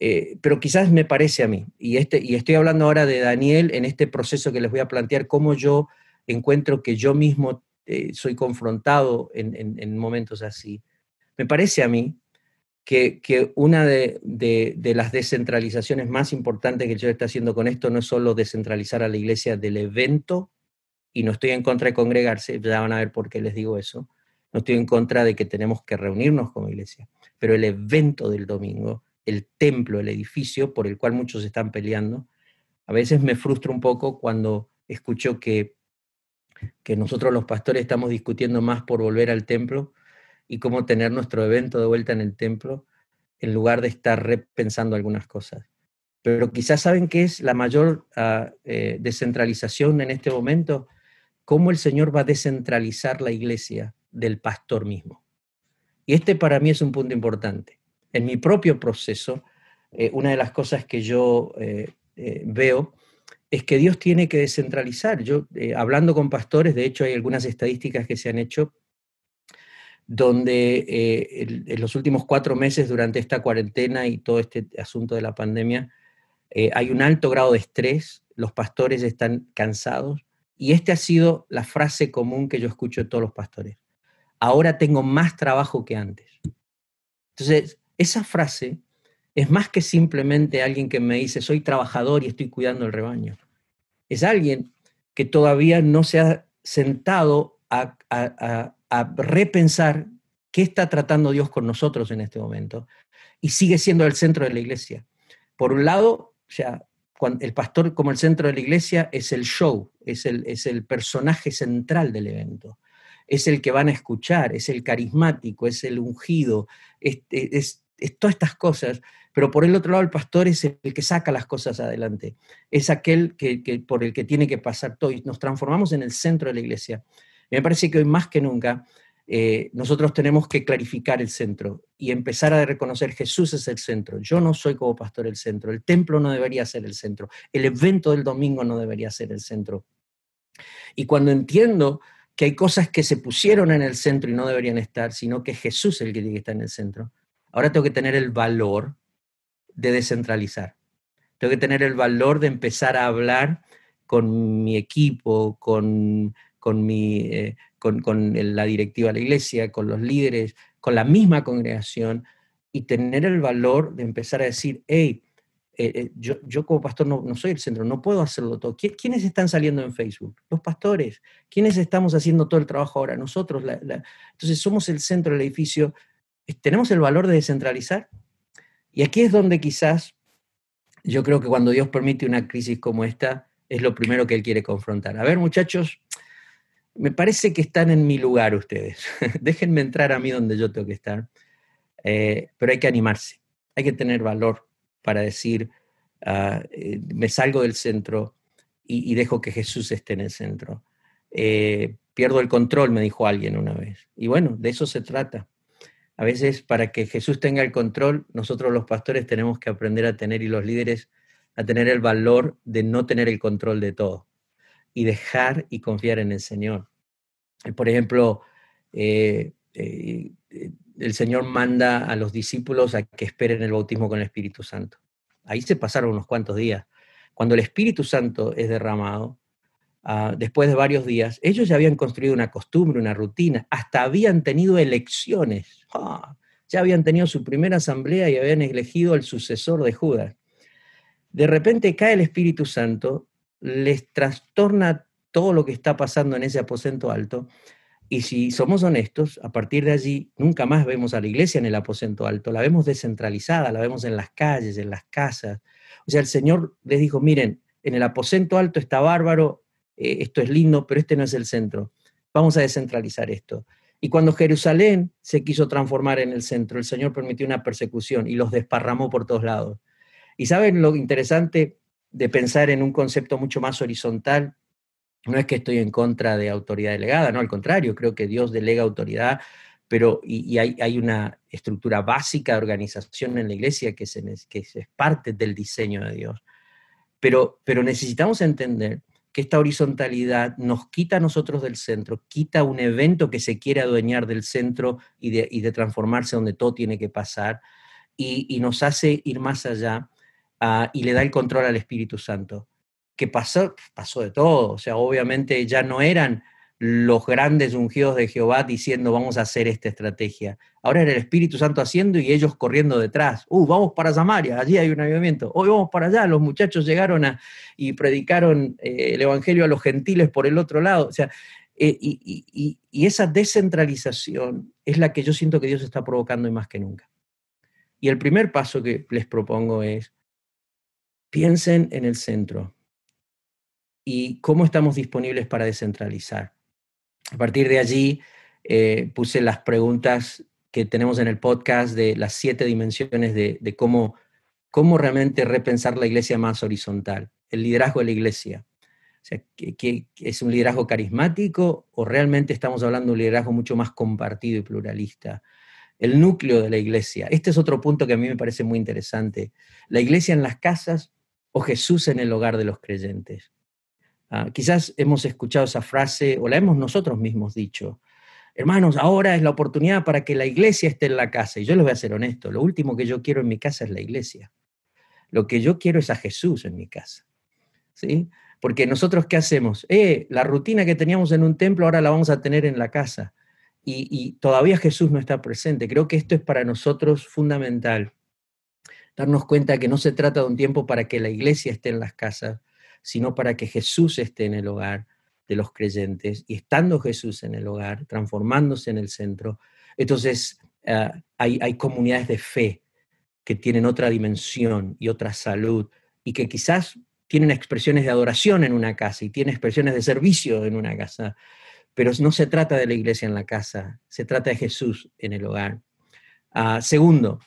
Eh, pero quizás me parece a mí, y, este, y estoy hablando ahora de Daniel en este proceso que les voy a plantear, cómo yo encuentro que yo mismo eh, soy confrontado en, momentos así. Me parece a mí que, una de, las descentralizaciones más importantes que yo está haciendo con esto no es solo descentralizar a la iglesia del evento, y no estoy en contra de congregarse, ya van a ver por qué les digo eso, no estoy en contra de que tenemos que reunirnos como iglesia, pero el evento del domingo, el templo, el edificio por el cual muchos están peleando, a veces me frustra un poco cuando escucho que, que nosotros los pastores estamos discutiendo más por volver al templo y cómo tener nuestro evento de vuelta en el templo, en lugar de estar repensando algunas cosas. Pero quizás saben que es la mayor ah, eh, descentralización en este momento, cómo el Señor va a descentralizar la iglesia del pastor mismo. Y este para mí es un punto importante. En mi propio proceso, eh, una de las cosas que yo eh, eh, veo es que Dios tiene que descentralizar. Yo, hablando con pastores, de hecho hay algunas estadísticas que se han hecho donde en los últimos cuatro meses durante esta cuarentena y todo este asunto de la pandemia, hay un alto grado de estrés, los pastores están cansados, y esta ha sido la frase común que yo escucho de todos los pastores ahora tengo más trabajo que antes. Entonces, esa frase es más que simplemente alguien que me dice, soy trabajador y estoy cuidando el rebaño. Es alguien que todavía no se ha sentado a, repensar qué está tratando Dios con nosotros en este momento y sigue siendo el centro de la iglesia. Por un lado, el pastor como el centro de la iglesia es el show, es el, es el personaje central del evento es el que van a escuchar, es el carismático, es el ungido, es, todas estas cosas, pero por el otro lado el pastor es el que saca las cosas adelante, es aquel que, por el que tiene que pasar todo y nos transformamos en el centro de la iglesia. Me parece que hoy más que nunca eh, nosotros tenemos que clarificar el centro y empezar a reconocer Jesús es el centro. Yo no soy como pastor el centro, el templo no debería ser el centro, el evento del domingo no debería ser el centro. Y cuando entiendo que hay cosas que se pusieron en el centro y no deberían estar, sino que Jesús es el que tiene que estar en el centro. Ahora tengo que tener el valor de descentralizar. Tengo que tener el valor de empezar a hablar con mi equipo, con, con, mi, eh, con, con la directiva de la iglesia, con los líderes, con la misma congregación, y tener el valor de empezar a decir, hey, eh, eh, yo, yo, como pastor no, no, soy el centro, no puedo hacerlo todo. ¿Quiénes están saliendo en Facebook? Los pastores. ¿Quiénes estamos haciendo todo el trabajo ahora? Nosotros. Entonces somos el centro del edificio. ¿Tenemos el valor de descentralizar? Y aquí es donde quizás yo creo que cuando Dios permite una crisis como esta, es lo primero que Él quiere confrontar. A ver, muchachos, me parece que están en mi lugar ustedes. (laughs) Déjenme entrar a mí donde yo tengo que estar. Eh, pero hay que animarse, hay que tener valor para decir, ah, eh, me salgo del centro y, dejo que Jesús esté en el centro. Eh, pierdo el control, me dijo alguien una vez. Y bueno, de eso se trata. A veces para que Jesús tenga el control, nosotros los pastores tenemos que aprender a tener y los líderes a tener el valor de no tener el control de todo y dejar y confiar en el Señor. Por ejemplo, eh, el Señor manda a los discípulos a que esperen el bautismo con el Espíritu Santo. Ahí se pasaron unos cuantos días. Cuando el Espíritu Santo es derramado, ah, después de varios días, ellos ya habían construido una costumbre, una rutina, hasta habían tenido elecciones. Ah, ya habían tenido su primera asamblea y habían elegido al sucesor de Judas. De repente cae el Espíritu Santo, les trastorna todo lo que está pasando en ese aposento alto y si somos honestos, a partir de allí nunca más vemos a la iglesia en el aposento alto, la vemos descentralizada, la vemos en las calles, en las casas. O sea, el Señor les dijo, miren, en el aposento alto está bárbaro, eh, esto es lindo, pero este no es el centro. Vamos a descentralizar esto. Y cuando Jerusalén se quiso transformar en el centro, el Señor permitió una persecución y los desparramó por todos lados. Y saben lo interesante de pensar en un concepto mucho más horizontal no es que estoy en contra de autoridad delegada, no, al contrario, creo que Dios delega autoridad, pero y, hay, una estructura básica de organización en la iglesia que, se, que es parte del diseño de Dios. Pero, pero necesitamos entender que esta horizontalidad nos quita a nosotros del centro, quita un evento que se quiere adueñar del centro y de, y de transformarse donde todo tiene que pasar, y, nos hace ir más allá ah, y le da el control al Espíritu Santo. ¿Qué pasó? Pasó de todo. O sea, obviamente ya no eran los grandes ungidos de Jehová diciendo vamos a hacer esta estrategia. Ahora era el Espíritu Santo haciendo y ellos corriendo detrás. Uh, vamos para Samaria, allí hay un avivamiento. Hoy vamos para allá, los muchachos llegaron a, y predicaron eh, el Evangelio a los gentiles por el otro lado. O sea, eh, y, y, esa descentralización es la que yo siento que Dios está provocando más que nunca. Y el primer paso que les propongo es, piensen en el centro y cómo estamos disponibles para descentralizar. A partir de allí eh, puse las preguntas que tenemos en el podcast de las siete dimensiones de, cómo, cómo realmente repensar la iglesia más horizontal, el liderazgo de la iglesia. O sea, ¿que, es un liderazgo carismático o realmente estamos hablando de un liderazgo mucho más compartido y pluralista? El núcleo de la iglesia. Este es otro punto que a mí me parece muy interesante. La iglesia en las casas o Jesús en el hogar de los creyentes. Ah, quizás hemos escuchado esa frase o la hemos nosotros mismos dicho. Hermanos, ahora es la oportunidad para que la iglesia esté en la casa. Y yo les voy a ser honesto, lo último que yo quiero en mi casa es la iglesia. Lo que yo quiero es a Jesús en mi casa. ¿Sí? Porque nosotros, ¿qué hacemos? Eh, la rutina que teníamos en un templo ahora la vamos a tener en la casa. Y, y todavía Jesús no está presente. Creo que esto es para nosotros fundamental. Darnos cuenta que no se trata de un tiempo para que la iglesia esté en las casas, sino para que Jesús esté en el hogar de los creyentes y estando Jesús en el hogar, transformándose en el centro, entonces ah, hay, hay comunidades de fe que tienen otra dimensión y otra salud y que quizás tienen expresiones de adoración en una casa y tienen expresiones de servicio en una casa, pero no se trata de la iglesia en la casa, se trata de Jesús en el hogar. Ah, segundo,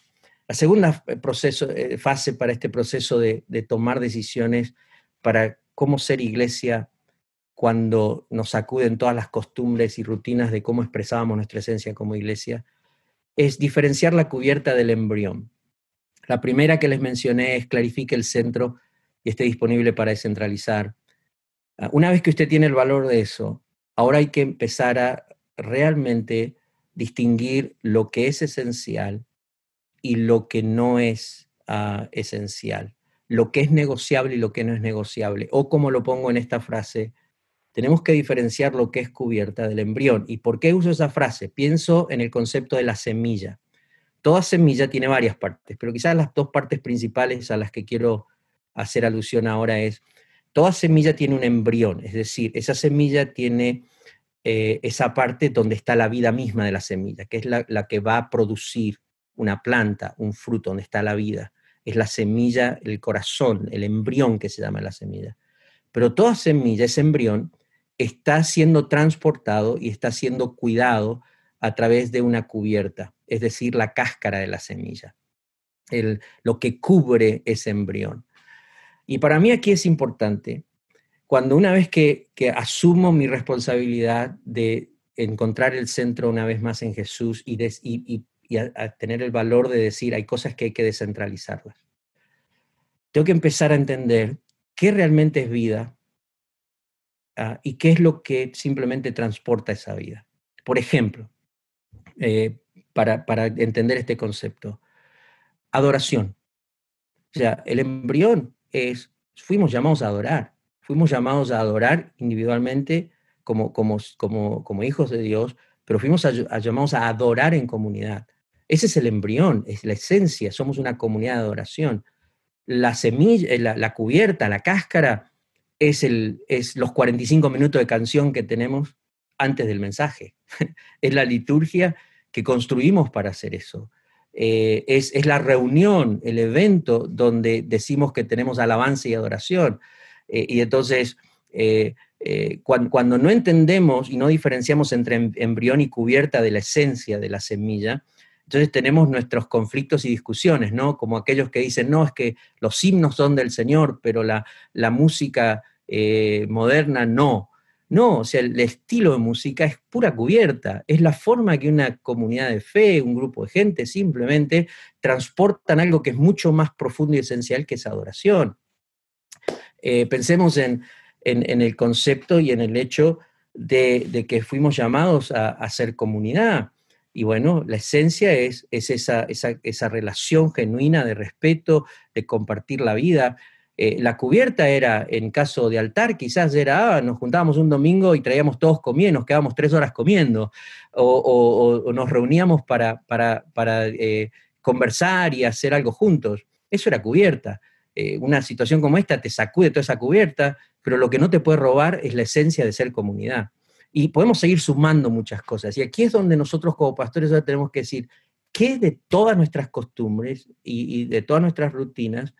la segunda eh, proceso, eh, fase para este proceso de tomar decisiones para cómo ser iglesia cuando nos sacuden todas las costumbres y rutinas de cómo expresábamos nuestra esencia como iglesia, es diferenciar la cubierta del embrión. La primera que les mencioné es clarifique el centro y esté disponible para descentralizar. Ah, una vez que usted tiene el valor de eso, ahora hay que empezar a realmente distinguir lo que es esencial y lo que no es uh, esencial lo que es negociable y lo que no es negociable. O como lo pongo en esta frase, tenemos que diferenciar lo que es cubierta del embrión. ¿Y por qué uso esa frase? Pienso en el concepto de la semilla. Toda semilla tiene varias partes, pero quizás las dos partes principales a las que quiero hacer alusión ahora es, toda semilla tiene un embrión, es decir, esa semilla tiene eh, esa parte donde está la vida misma de la semilla, que es la, la que va a producir una planta, un fruto, donde está la vida es la semilla, el corazón, el embrión que se llama la semilla. Pero toda semilla, ese embrión, está siendo transportado y está siendo cuidado a través de una cubierta, es decir, la cáscara de la semilla, el, lo que cubre ese embrión. Y para mí aquí es importante, cuando una vez que, asumo mi responsabilidad de encontrar el centro una vez más en Jesús y, y, y a, tener el valor de decir, hay cosas que hay que descentralizarlas. Tengo que empezar a entender qué realmente es vida ah, y qué es lo que simplemente transporta esa vida. Por ejemplo, eh, para, para entender este concepto, adoración. O sea, el embrión es, fuimos llamados a adorar, fuimos llamados a adorar individualmente como, como, como, como hijos de Dios, pero fuimos llamados a adorar en comunidad. Ese es el embrión, es la esencia, somos una comunidad de adoración. La semilla, eh, la, cubierta, la cáscara, es, los 45 minutos de canción que tenemos antes del mensaje. (laughs) es la liturgia que construimos para hacer eso. Eh, es, la reunión, el evento donde decimos que tenemos alabanza y adoración. Eh, y entonces, cuando, cuando, no entendemos y no diferenciamos entre em, embrión y cubierta de la esencia de la semilla, entonces tenemos nuestros conflictos y discusiones, ¿no? Como aquellos que dicen, no, es que los himnos son del Señor, pero la, la música eh, moderna no. No, o sea, el estilo de música es pura cubierta, es la forma que una comunidad de fe, un grupo de gente simplemente transportan algo que es mucho más profundo y esencial que esa adoración. Eh, pensemos en, en, el concepto y en el hecho de, de que fuimos llamados a, a ser comunidad. Y bueno, la esencia es, es esa, relación genuina de respeto, de compartir la vida. Eh, la cubierta era, en caso de altar, quizás era, ah, nos juntábamos un domingo y traíamos todos comiendo, nos quedábamos tres horas comiendo, o, nos reuníamos para eh, conversar y hacer algo juntos. Eso era cubierta. Eh, una situación como esta te sacude toda esa cubierta, pero lo que no te puede robar es la esencia de ser comunidad. Y podemos seguir sumando muchas cosas. Y aquí es donde nosotros como pastores ahora tenemos que decir, ¿qué de todas nuestras costumbres y, de todas nuestras rutinas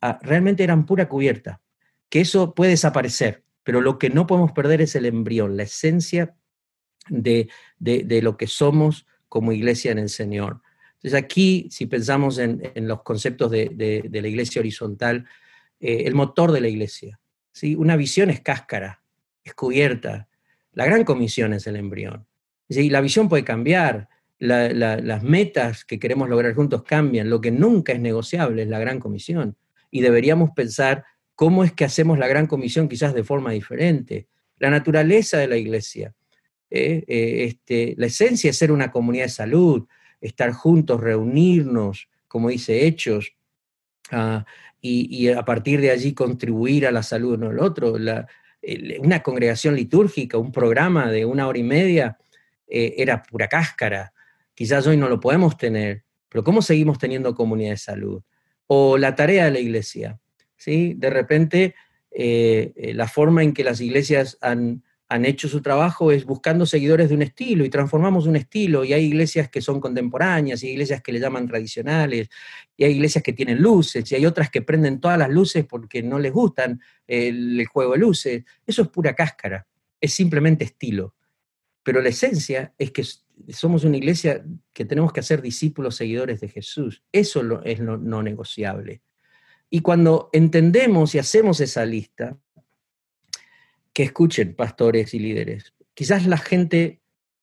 ah, realmente eran pura cubierta? Que eso puede desaparecer, pero lo que no podemos perder es el embrión, la esencia de, lo que somos como iglesia en el Señor. Entonces aquí, si pensamos en, los conceptos de, la iglesia horizontal, eh, el motor de la iglesia, ¿sí? una visión es cáscara, es cubierta, la gran comisión es el embrión. Y la visión puede cambiar, las metas que queremos lograr juntos cambian, lo que nunca es negociable es la gran comisión. Y deberíamos pensar cómo es que hacemos la gran comisión quizás de forma diferente. La naturaleza de la iglesia, ¿eh? Eh, este, la esencia es ser una comunidad de salud, estar juntos, reunirnos, como dice Hechos, ah, y, a partir de allí contribuir a la salud uno del otro. Una congregación litúrgica, un programa de una hora y media, eh, era pura cáscara. Quizás hoy no lo podemos tener, pero ¿cómo seguimos teniendo comunidad de salud? O la tarea de la iglesia. ¿sí? De repente, eh, eh, la forma en que las iglesias han han hecho su trabajo es buscando seguidores de un estilo y transformamos un estilo y hay iglesias que son contemporáneas y iglesias que le llaman tradicionales y hay iglesias que tienen luces y hay otras que prenden todas las luces porque no les gustan el, juego de luces. Eso es pura cáscara, es simplemente estilo. Pero la esencia es que somos una iglesia que tenemos que hacer discípulos seguidores de Jesús. Eso es lo no negociable. Y cuando entendemos y hacemos esa lista, que escuchen pastores y líderes. Quizás la gente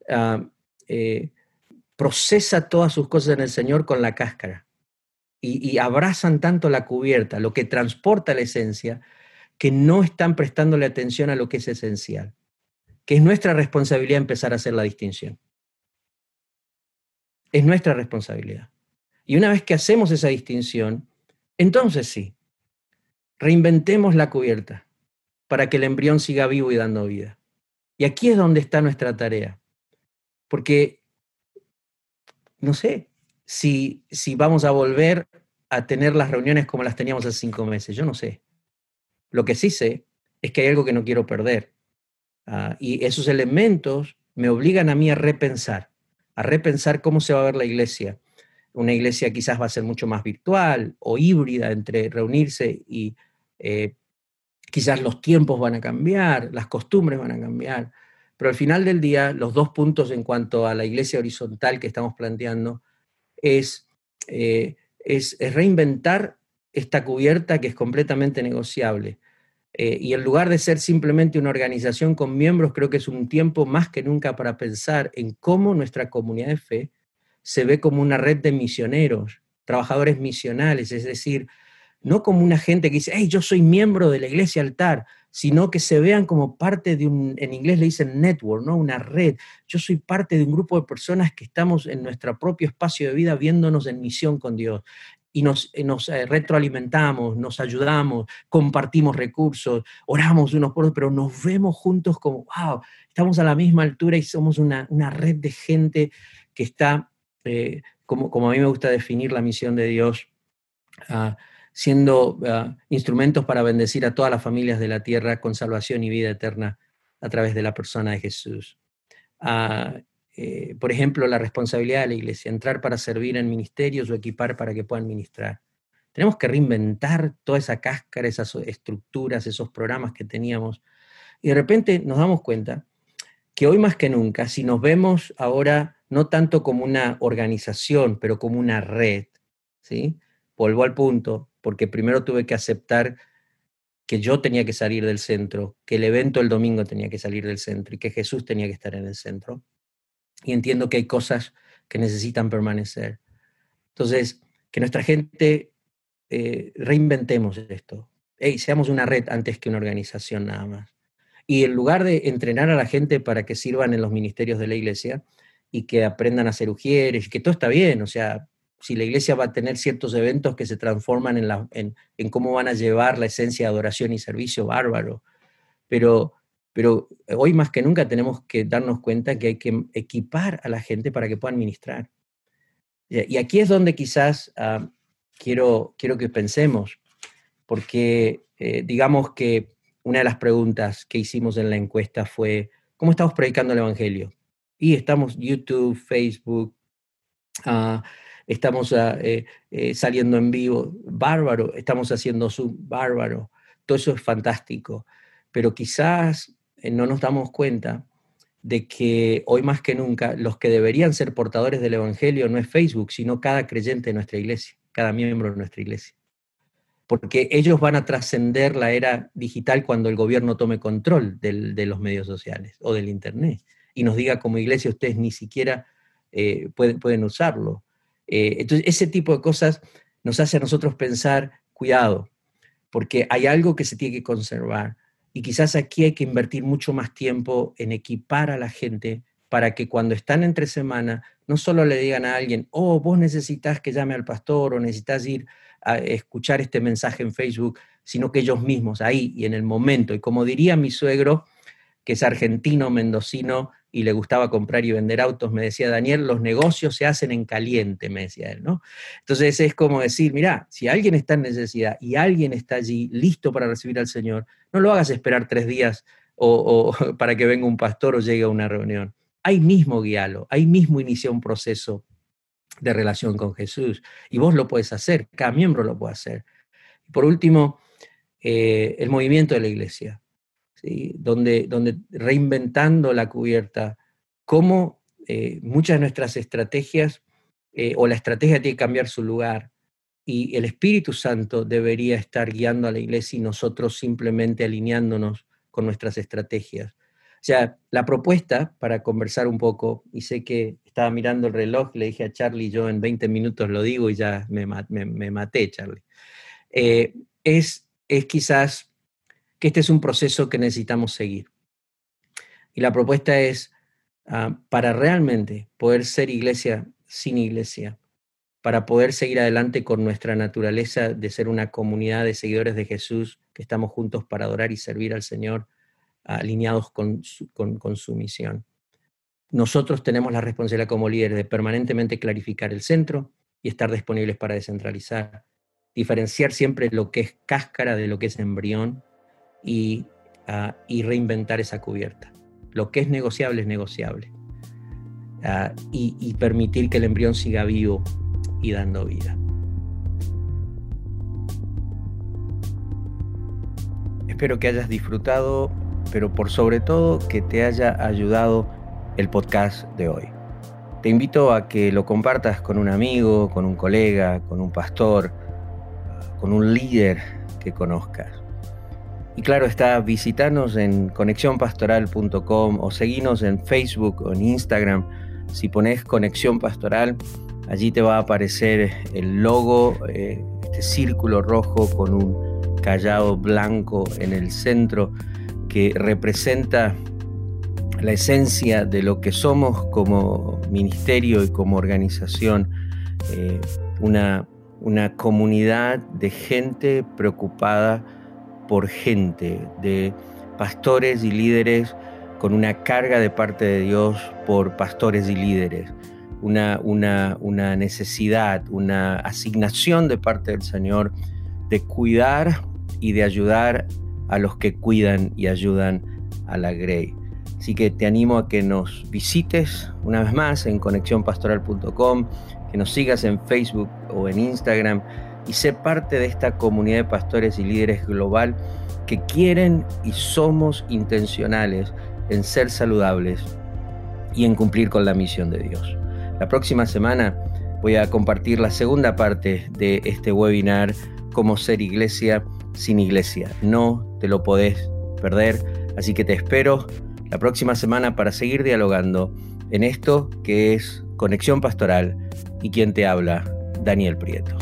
ah, eh, procesa todas sus cosas en el Señor con la cáscara y, abrazan tanto la cubierta, lo que transporta la esencia, que no están prestándole atención a lo que es esencial, que es nuestra responsabilidad empezar a hacer la distinción. Es nuestra responsabilidad. Y una vez que hacemos esa distinción, entonces sí, reinventemos la cubierta para que el embrión siga vivo y dando vida. Y aquí es donde está nuestra tarea. Porque, no sé, si, si vamos a volver a tener las reuniones como las teníamos hace cinco meses, yo no sé. Lo que sí sé es que hay algo que no quiero perder. Ah, y esos elementos me obligan a mí a repensar, a repensar cómo se va a ver la iglesia. Una iglesia quizás va a ser mucho más virtual o híbrida entre reunirse y eh, Quizás los tiempos van a cambiar, las costumbres van a cambiar, pero al final del día los dos puntos en cuanto a la iglesia horizontal que estamos planteando es, eh, es, reinventar esta cubierta que es completamente negociable. Eh, y en lugar de ser simplemente una organización con miembros, creo que es un tiempo más que nunca para pensar en cómo nuestra comunidad de fe se ve como una red de misioneros, trabajadores misionales, es decir, no como una gente que dice, hey, yo soy miembro de la iglesia altar, sino que se vean como parte de un, en inglés le dicen network, ¿no? Una red. Yo soy parte de un grupo de personas que estamos en nuestro propio espacio de vida viéndonos en misión con Dios. Y nos, eh, eh, retroalimentamos, nos ayudamos, compartimos recursos, oramos unos por otros, pero nos vemos juntos como, wow, estamos a la misma altura y somos una, red de gente que está, eh, como, como a mí me gusta definir la misión de Dios, uh, siendo ah, instrumentos para bendecir a todas las familias de la tierra con salvación y vida eterna a través de la persona de Jesús. Ah, eh, por ejemplo, la responsabilidad de la iglesia, entrar para servir en ministerios o equipar para que puedan ministrar. Tenemos que reinventar toda esa cáscara, esas estructuras, esos programas que teníamos. Y de repente nos damos cuenta que hoy más que nunca, si nos vemos ahora no tanto como una organización, pero como una red, ¿sí? Vuelvo al punto, porque primero tuve que aceptar que yo tenía que salir del centro, que el evento el domingo tenía que salir del centro y que Jesús tenía que estar en el centro. Y entiendo que hay cosas que necesitan permanecer. Entonces, que nuestra gente eh, reinventemos esto. Hey, seamos una red antes que una organización nada más. Y en lugar de entrenar a la gente para que sirvan en los ministerios de la iglesia, y que aprendan a ser ujieres, que todo está bien, o sea, si la iglesia va a tener ciertos eventos que se transforman en, la, en, cómo van a llevar la esencia de adoración y servicio, bárbaro, pero, pero hoy más que nunca tenemos que darnos cuenta que hay que equipar a la gente para que puedan ministrar. Y aquí es donde quizás ah, quiero, quiero que pensemos, porque eh, digamos que una de las preguntas que hicimos en la encuesta fue, ¿cómo estamos predicando el Evangelio? Y estamos YouTube, Facebook, ah, estamos eh, eh, saliendo en vivo, bárbaro, estamos haciendo Zoom, bárbaro, todo eso es fantástico, pero quizás no nos damos cuenta de que hoy más que nunca los que deberían ser portadores del Evangelio no es Facebook, sino cada creyente de nuestra iglesia, cada miembro de nuestra iglesia. Porque ellos van a trascender la era digital cuando el gobierno tome control de los medios sociales o del Internet. Y nos diga como iglesia ustedes ni siquiera eh, pueden, usarlo. Eh, entonces, ese tipo de cosas nos hace a nosotros pensar, cuidado, porque hay algo que se tiene que conservar y quizás aquí hay que invertir mucho más tiempo en equipar a la gente para que cuando están entre semana no solo le digan a alguien, oh, vos necesitas que llame al pastor o necesitas ir a escuchar este mensaje en Facebook, sino que ellos mismos, ahí y en el momento. Y como diría mi suegro, que es argentino, mendocino, y le gustaba comprar y vender autos, me decía Daniel, los negocios se hacen en caliente, me decía él, ¿no? Entonces es como decir, mira, si alguien está en necesidad y alguien está allí listo para recibir al Señor, no lo hagas esperar tres días o, (laughs) para que venga un pastor o llegue a una reunión. Ahí mismo guíalo, ahí mismo inicia un proceso de relación con Jesús. Y vos lo puedes hacer, cada miembro lo puede hacer. Por último, eh, el movimiento de la iglesia, donde reinventando la cubierta, cómo eh, muchas de nuestras estrategias eh, o la estrategia tiene que cambiar su lugar y el Espíritu Santo debería estar guiando a la iglesia y nosotros simplemente alineándonos con nuestras estrategias. O sea, la propuesta, para conversar un poco, y sé que estaba mirando el reloj, le dije a Charlie, yo en 20 minutos lo digo y ya me, maté, Charlie, eh, es, es quizás que este es un proceso que necesitamos seguir. Y la propuesta es, ah, para realmente poder ser iglesia sin iglesia, para poder seguir adelante con nuestra naturaleza de ser una comunidad de seguidores de Jesús, que estamos juntos para adorar y servir al Señor, alineados con su, misión. Nosotros tenemos la responsabilidad como líderes de permanentemente clarificar el centro y estar disponibles para descentralizar, diferenciar siempre lo que es cáscara de lo que es embrión y, ah, reinventar esa cubierta. Lo que es negociable es negociable. Ah, y permitir que el embrión siga vivo y dando vida. Espero que hayas disfrutado pero por sobre todo que te haya ayudado el podcast de hoy. Te invito a que lo compartas con un amigo, con un colega, con un pastor, con un líder que conozcas. Y claro está, visitanos en conexiónpastoral.com o seguinos en Facebook o en Instagram. Si pones Conexión Pastoral, allí te va a aparecer el logo, eh, este círculo rojo con un callado blanco en el centro que representa la esencia de lo que somos como ministerio y como organización, eh, una comunidad de gente preocupada por gente, de pastores y líderes con una carga de parte de Dios por pastores y líderes, una, una, una necesidad, una asignación de parte del Señor de cuidar y de ayudar a los que cuidan y ayudan a la Grey. Así que te animo a que nos visites una vez más en conexiónpastoral.com, que nos sigas en Facebook o en Instagram y sé parte de esta comunidad de pastores y líderes global que quieren y somos intencionales en ser saludables y en cumplir con la misión de Dios. La próxima semana voy a compartir la segunda parte de este webinar, cómo ser iglesia sin iglesia. No te lo podés perder. Así que te espero la próxima semana para seguir dialogando en esto que es Conexión Pastoral y quien te habla, Daniel Prieto.